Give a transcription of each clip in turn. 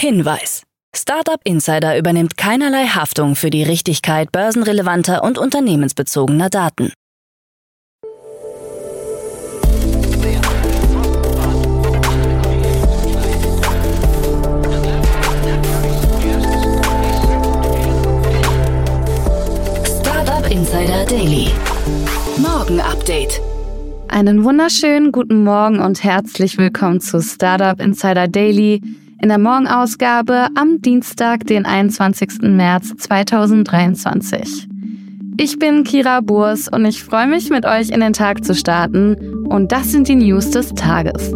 Hinweis. Startup Insider übernimmt keinerlei Haftung für die Richtigkeit börsenrelevanter und unternehmensbezogener Daten. Startup Insider Daily. Morgen Update. Einen wunderschönen guten Morgen und herzlich willkommen zu Startup Insider Daily in der Morgenausgabe am Dienstag, den 21. März 2023. Ich bin Kira Burs und ich freue mich, mit euch in den Tag zu starten. Und das sind die News des Tages.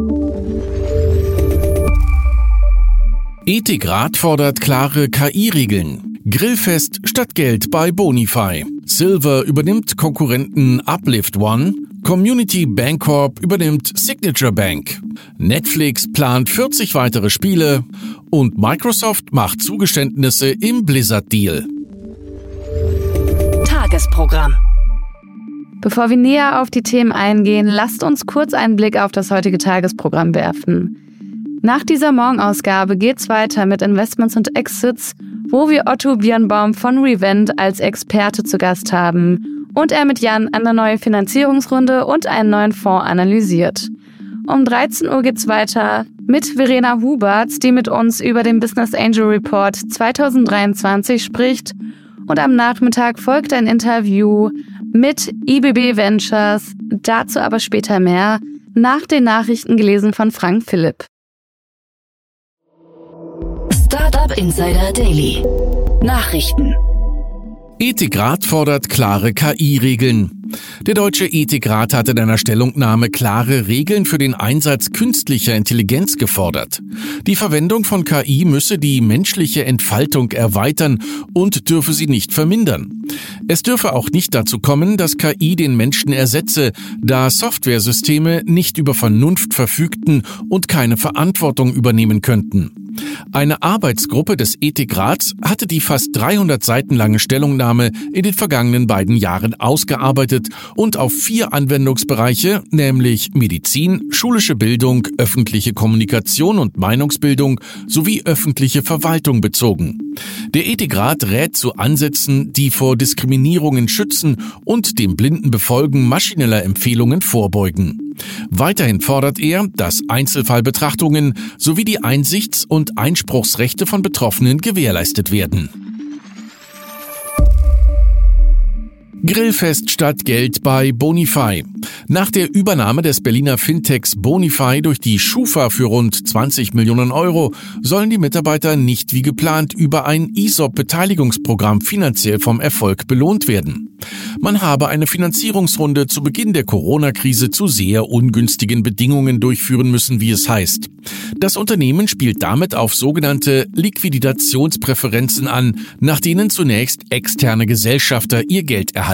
Ethikrat fordert klare KI-Regeln. Grillfest statt Geld bei Bonify. Silver übernimmt Konkurrenten Uplift One. Community Bancorp übernimmt Signature Bank. Netflix plant 40 weitere Spiele und Microsoft macht Zugeständnisse im Blizzard-Deal. Tagesprogramm. Bevor wir näher auf die Themen eingehen, lasst uns kurz einen Blick auf das heutige Tagesprogramm werfen. Nach dieser Morgenausgabe geht's weiter mit Investments und Exits, wo wir Otto Birnbaum von Revent als Experte zu Gast haben und er mit Jan eine neue Finanzierungsrunde und einen neuen Fonds analysiert. Um 13 Uhr geht's weiter mit Verena Hubert, die mit uns über den Business Angel Report 2023 spricht. Und am Nachmittag folgt ein Interview mit IBB Ventures, dazu aber später mehr, nach den Nachrichten gelesen von Frank Philipp. Startup Insider Daily. Nachrichten. Ethikrat fordert klare KI-Regeln. Der Deutsche Ethikrat hat in einer Stellungnahme klare Regeln für den Einsatz künstlicher Intelligenz gefordert. Die Verwendung von KI müsse die menschliche Entfaltung erweitern und dürfe sie nicht vermindern. Es dürfe auch nicht dazu kommen, dass KI den Menschen ersetze, da Softwaresysteme nicht über Vernunft verfügten und keine Verantwortung übernehmen könnten. Eine Arbeitsgruppe des Ethikrats hatte die fast 300 Seiten lange Stellungnahme in den vergangenen beiden Jahren ausgearbeitet und auf vier Anwendungsbereiche, nämlich Medizin, schulische Bildung, öffentliche Kommunikation und Meinungsbildung sowie öffentliche Verwaltung bezogen. Der Ethikrat rät zu Ansätzen, die vor Diskriminierungen schützen und dem blinden Befolgen maschineller Empfehlungen vorbeugen. Weiterhin fordert er, dass Einzelfallbetrachtungen sowie die Einsichts- und Einspruchsrechte von Betroffenen gewährleistet werden. Grillfest statt Geld bei Bonify. Nach der Übernahme des Berliner Fintechs Bonify durch die Schufa für rund 20 Millionen Euro sollen die Mitarbeiter nicht wie geplant über ein ISOP-Beteiligungsprogramm finanziell vom Erfolg belohnt werden. Man habe eine Finanzierungsrunde zu Beginn der Corona-Krise zu sehr ungünstigen Bedingungen durchführen müssen, wie es heißt. Das Unternehmen spielt damit auf sogenannte Liquidationspräferenzen an, nach denen zunächst externe Gesellschafter ihr Geld erhalten.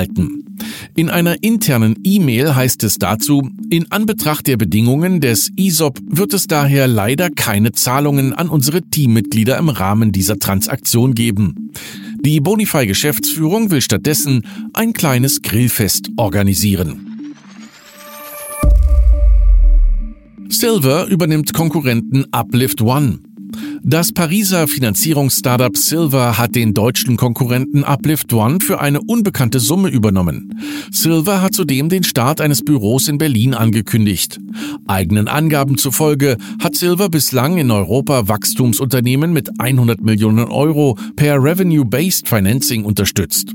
In einer internen E-Mail heißt es dazu, in Anbetracht der Bedingungen des ISOP wird es daher leider keine Zahlungen an unsere Teammitglieder im Rahmen dieser Transaktion geben. Die Bonify Geschäftsführung will stattdessen ein kleines Grillfest organisieren. Silver übernimmt Konkurrenten Uplift One. Das Pariser Finanzierungsstartup Silver hat den deutschen Konkurrenten Uplift One für eine unbekannte Summe übernommen. Silver hat zudem den Start eines Büros in Berlin angekündigt. Eigenen Angaben zufolge hat Silver bislang in Europa Wachstumsunternehmen mit 100 Millionen Euro per Revenue-Based Financing unterstützt.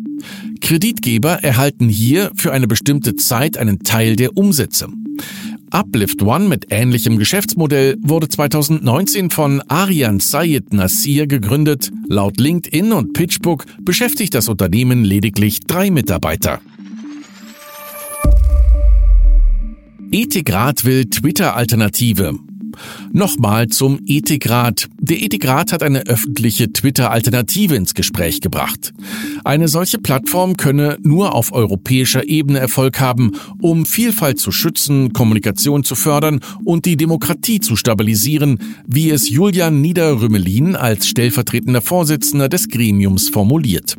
Kreditgeber erhalten hier für eine bestimmte Zeit einen Teil der Umsätze. Uplift One mit ähnlichem Geschäftsmodell wurde 2019 von Arian Sayed Nasir gegründet. Laut LinkedIn und PitchBook beschäftigt das Unternehmen lediglich drei Mitarbeiter. Ethikrat will Twitter-Alternative. Nochmal zum Ethikrat. Der Ethikrat hat eine öffentliche Twitter-Alternative ins Gespräch gebracht. Eine solche Plattform könne nur auf europäischer Ebene Erfolg haben, um Vielfalt zu schützen, Kommunikation zu fördern und die Demokratie zu stabilisieren, wie es Julian Niederrümelin als stellvertretender Vorsitzender des Gremiums formuliert.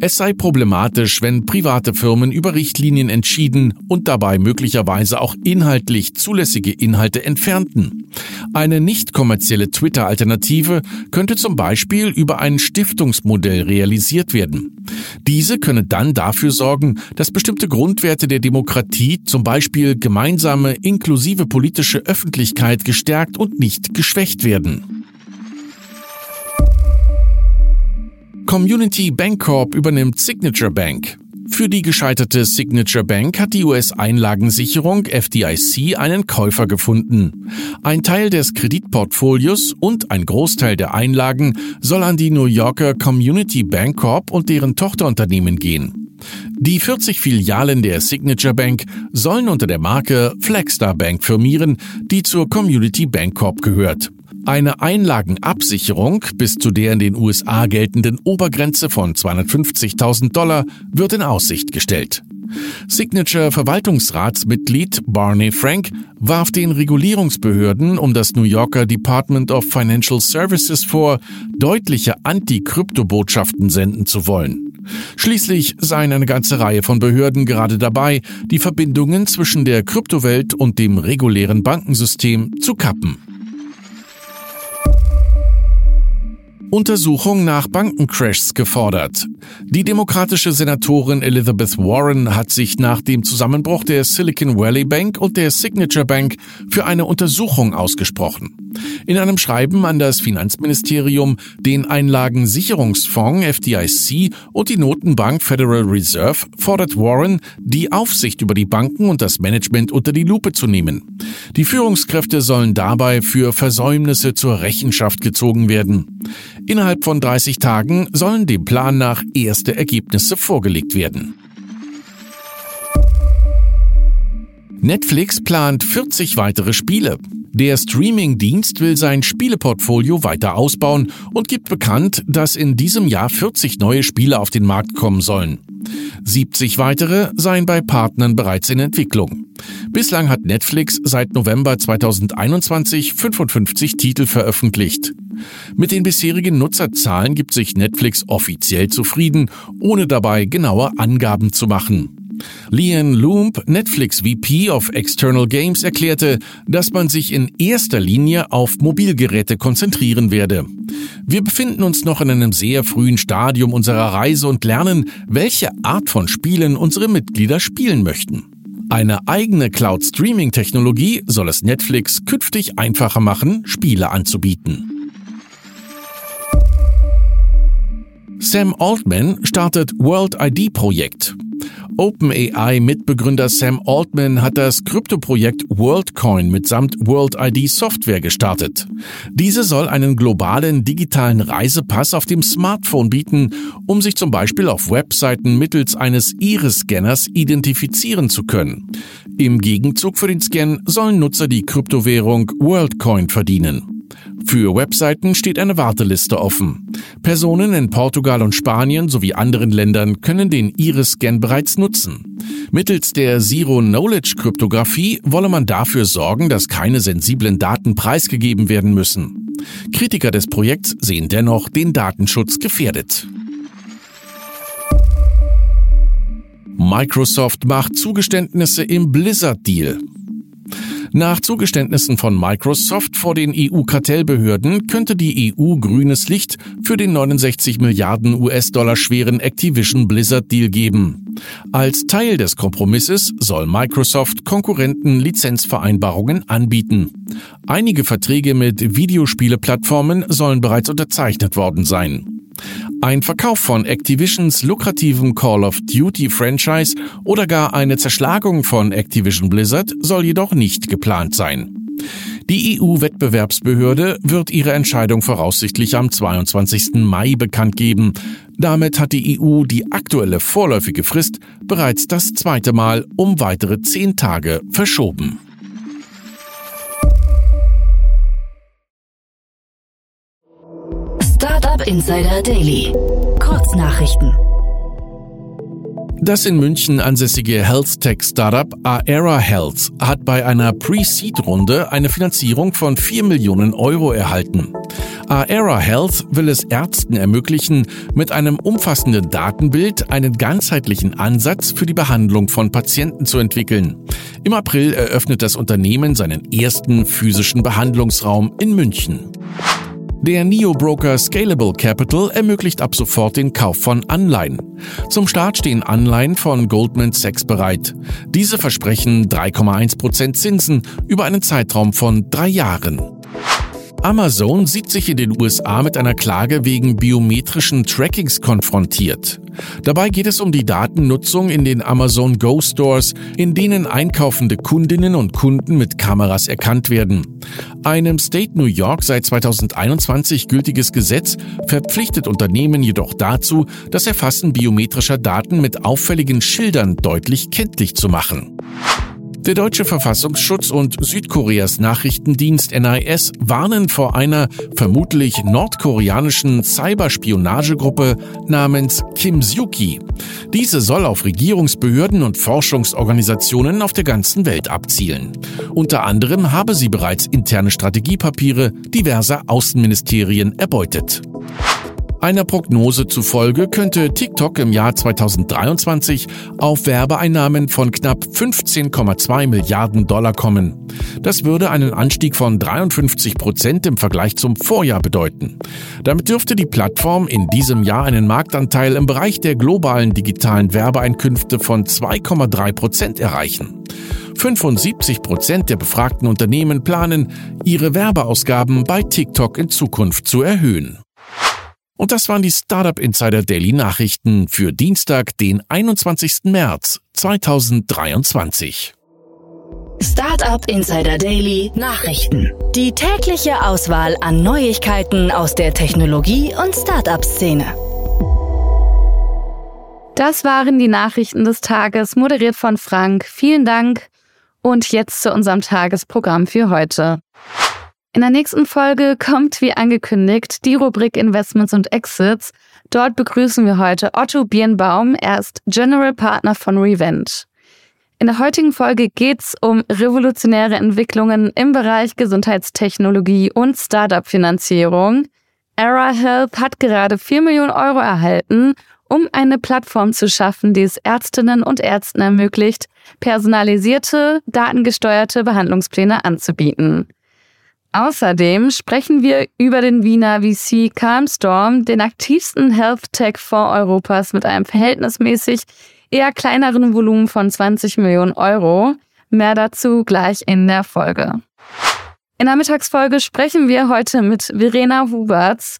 Es sei problematisch, wenn private Firmen über Richtlinien entschieden und dabei möglicherweise auch inhaltlich zulässige Inhalte entfernten. Eine nicht kommerzielle Twitter-Alternative könnte zum Beispiel über ein Stiftungsmodell realisiert werden. Diese könne dann dafür sorgen, dass bestimmte Grundwerte der Demokratie, zum Beispiel gemeinsame inklusive politische Öffentlichkeit, gestärkt und nicht geschwächt werden. Community Bancorp übernimmt Signature Bank. Für die gescheiterte Signature Bank hat die US-Einlagensicherung FDIC einen Käufer gefunden. Ein Teil des Kreditportfolios und ein Großteil der Einlagen soll an die New Yorker Community Bancorp und deren Tochterunternehmen gehen. Die 40 Filialen der Signature Bank sollen unter der Marke Flagstar Bank firmieren, die zur Community Bancorp gehört. Eine Einlagenabsicherung bis zu der in den USA geltenden Obergrenze von 250.000 Dollar wird in Aussicht gestellt. Signature Verwaltungsratsmitglied Barney Frank warf den Regulierungsbehörden um das New Yorker Department of Financial Services vor, deutliche Anti-Krypto-Botschaften senden zu wollen. Schließlich seien eine ganze Reihe von Behörden gerade dabei, die Verbindungen zwischen der Kryptowelt und dem regulären Bankensystem zu kappen. Untersuchung nach Bankencrashs gefordert. Die demokratische Senatorin Elizabeth Warren hat sich nach dem Zusammenbruch der Silicon Valley Bank und der Signature Bank für eine Untersuchung ausgesprochen. In einem Schreiben an das Finanzministerium, den Einlagensicherungsfonds FDIC und die Notenbank Federal Reserve fordert Warren, die Aufsicht über die Banken und das Management unter die Lupe zu nehmen. Die Führungskräfte sollen dabei für Versäumnisse zur Rechenschaft gezogen werden. Innerhalb von 30 Tagen sollen dem Plan nach erste Ergebnisse vorgelegt werden. Netflix plant 40 weitere Spiele. Der Streaming-Dienst will sein Spieleportfolio weiter ausbauen und gibt bekannt, dass in diesem Jahr 40 neue Spiele auf den Markt kommen sollen. 70 weitere seien bei Partnern bereits in Entwicklung. Bislang hat Netflix seit November 2021 55 Titel veröffentlicht. Mit den bisherigen Nutzerzahlen gibt sich Netflix offiziell zufrieden, ohne dabei genaue Angaben zu machen. Lian Loomb, Netflix VP of External Games, erklärte, dass man sich in erster Linie auf Mobilgeräte konzentrieren werde. Wir befinden uns noch in einem sehr frühen Stadium unserer Reise und lernen, welche Art von Spielen unsere Mitglieder spielen möchten. Eine eigene Cloud-Streaming-Technologie soll es Netflix künftig einfacher machen, Spiele anzubieten. Sam Altman startet World ID Projekt. OpenAI-Mitbegründer Sam Altman hat das Kryptoprojekt WorldCoin mitsamt World ID Software gestartet. Diese soll einen globalen digitalen Reisepass auf dem Smartphone bieten, um sich zum Beispiel auf Webseiten mittels eines Iris-Scanners identifizieren zu können. Im Gegenzug für den Scan sollen Nutzer die Kryptowährung WorldCoin verdienen. Für Webseiten steht eine Warteliste offen. Personen in Portugal und Spanien sowie anderen Ländern können den Iris-Scan bereits nutzen. Mittels der Zero-Knowledge-Kryptographie wolle man dafür sorgen, dass keine sensiblen Daten preisgegeben werden müssen. Kritiker des Projekts sehen dennoch den Datenschutz gefährdet. Microsoft macht Zugeständnisse im Blizzard-Deal. Nach Zugeständnissen von Microsoft vor den EU-Kartellbehörden könnte die EU grünes Licht für den 69 Milliarden US-Dollar schweren Activision Blizzard Deal geben. Als Teil des Kompromisses soll Microsoft Konkurrenten Lizenzvereinbarungen anbieten. Einige Verträge mit Videospieleplattformen sollen bereits unterzeichnet worden sein. Ein Verkauf von Activisions lukrativem Call of Duty Franchise oder gar eine Zerschlagung von Activision Blizzard soll jedoch nicht geplant sein. Die EU-Wettbewerbsbehörde wird ihre Entscheidung voraussichtlich am 22. Mai bekannt geben. Damit hat die EU die aktuelle vorläufige Frist bereits das zweite Mal um weitere zehn Tage verschoben. Startup Insider Daily. Kurznachrichten. Das in München ansässige Health Tech Startup Aera Health hat bei einer Pre-Seed-Runde eine Finanzierung von 4 Millionen Euro erhalten. Aera Health will es Ärzten ermöglichen, mit einem umfassenden Datenbild einen ganzheitlichen Ansatz für die Behandlung von Patienten zu entwickeln. Im April eröffnet das Unternehmen seinen ersten physischen Behandlungsraum in München. Der Neo-Broker Scalable Capital ermöglicht ab sofort den Kauf von Anleihen. Zum Start stehen Anleihen von Goldman Sachs bereit. Diese versprechen 3,1% Zinsen über einen Zeitraum von drei Jahren. Amazon sieht sich in den USA mit einer Klage wegen biometrischen Trackings konfrontiert. Dabei geht es um die Datennutzung in den Amazon Go Stores, in denen einkaufende Kundinnen und Kunden mit Kameras erkannt werden. Einem State New York seit 2021 gültiges Gesetz verpflichtet Unternehmen jedoch dazu, das Erfassen biometrischer Daten mit auffälligen Schildern deutlich kenntlich zu machen. Der deutsche Verfassungsschutz und Südkoreas Nachrichtendienst NIS warnen vor einer vermutlich nordkoreanischen Cyberspionagegruppe namens Kim Suki. Diese soll auf Regierungsbehörden und Forschungsorganisationen auf der ganzen Welt abzielen. Unter anderem habe sie bereits interne Strategiepapiere diverser Außenministerien erbeutet. Einer Prognose zufolge könnte TikTok im Jahr 2023 auf Werbeeinnahmen von knapp 15,2 Milliarden Dollar kommen. Das würde einen Anstieg von 53 Prozent im Vergleich zum Vorjahr bedeuten. Damit dürfte die Plattform in diesem Jahr einen Marktanteil im Bereich der globalen digitalen Werbeeinkünfte von 2,3 Prozent erreichen. 75 Prozent der befragten Unternehmen planen, ihre Werbeausgaben bei TikTok in Zukunft zu erhöhen. Und das waren die Startup Insider Daily Nachrichten für Dienstag, den 21. März 2023. Startup Insider Daily Nachrichten. Die tägliche Auswahl an Neuigkeiten aus der Technologie- und Startup-Szene. Das waren die Nachrichten des Tages, moderiert von Frank. Vielen Dank. Und jetzt zu unserem Tagesprogramm für heute. In der nächsten Folge kommt, wie angekündigt, die Rubrik Investments und Exits. Dort begrüßen wir heute Otto Birnbaum. Er ist General Partner von Revent. In der heutigen Folge geht es um revolutionäre Entwicklungen im Bereich Gesundheitstechnologie und Startup-Finanzierung. Era Health hat gerade 4 Millionen Euro erhalten, um eine Plattform zu schaffen, die es Ärztinnen und Ärzten ermöglicht, personalisierte, datengesteuerte Behandlungspläne anzubieten. Außerdem sprechen wir über den Wiener VC Calmstorm, den aktivsten Health Tech Fonds Europas mit einem verhältnismäßig eher kleineren Volumen von 20 Millionen Euro. Mehr dazu gleich in der Folge. In der Mittagsfolge sprechen wir heute mit Verena Huberts,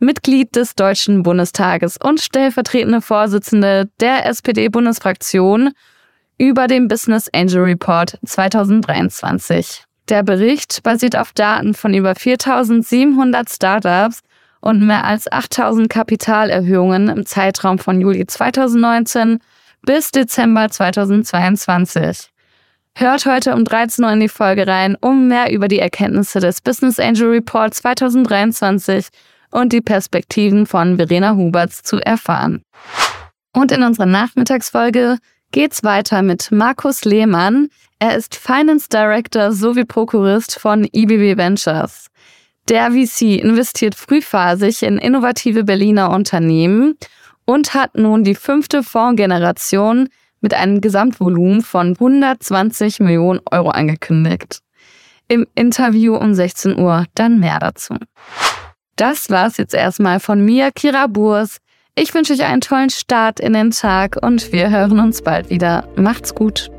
Mitglied des Deutschen Bundestages und stellvertretende Vorsitzende der SPD-Bundesfraktion, über den Business Angel Report 2023. Der Bericht basiert auf Daten von über 4700 Startups und mehr als 8000 Kapitalerhöhungen im Zeitraum von Juli 2019 bis Dezember 2022. Hört heute um 13 Uhr in die Folge rein, um mehr über die Erkenntnisse des Business Angel Report 2023 und die Perspektiven von Verena Huberts zu erfahren. Und in unserer Nachmittagsfolge geht's weiter mit Markus Lehmann. Er ist Finance Director sowie Prokurist von IBB Ventures. Der VC investiert frühphasig in innovative Berliner Unternehmen und hat nun die fünfte Fondsgeneration mit einem Gesamtvolumen von 120 Millionen Euro angekündigt. Im Interview um 16 Uhr dann mehr dazu. Das war's jetzt erstmal von mir, Kira Burs. Ich wünsche euch einen tollen Start in den Tag und wir hören uns bald wieder. Macht's gut.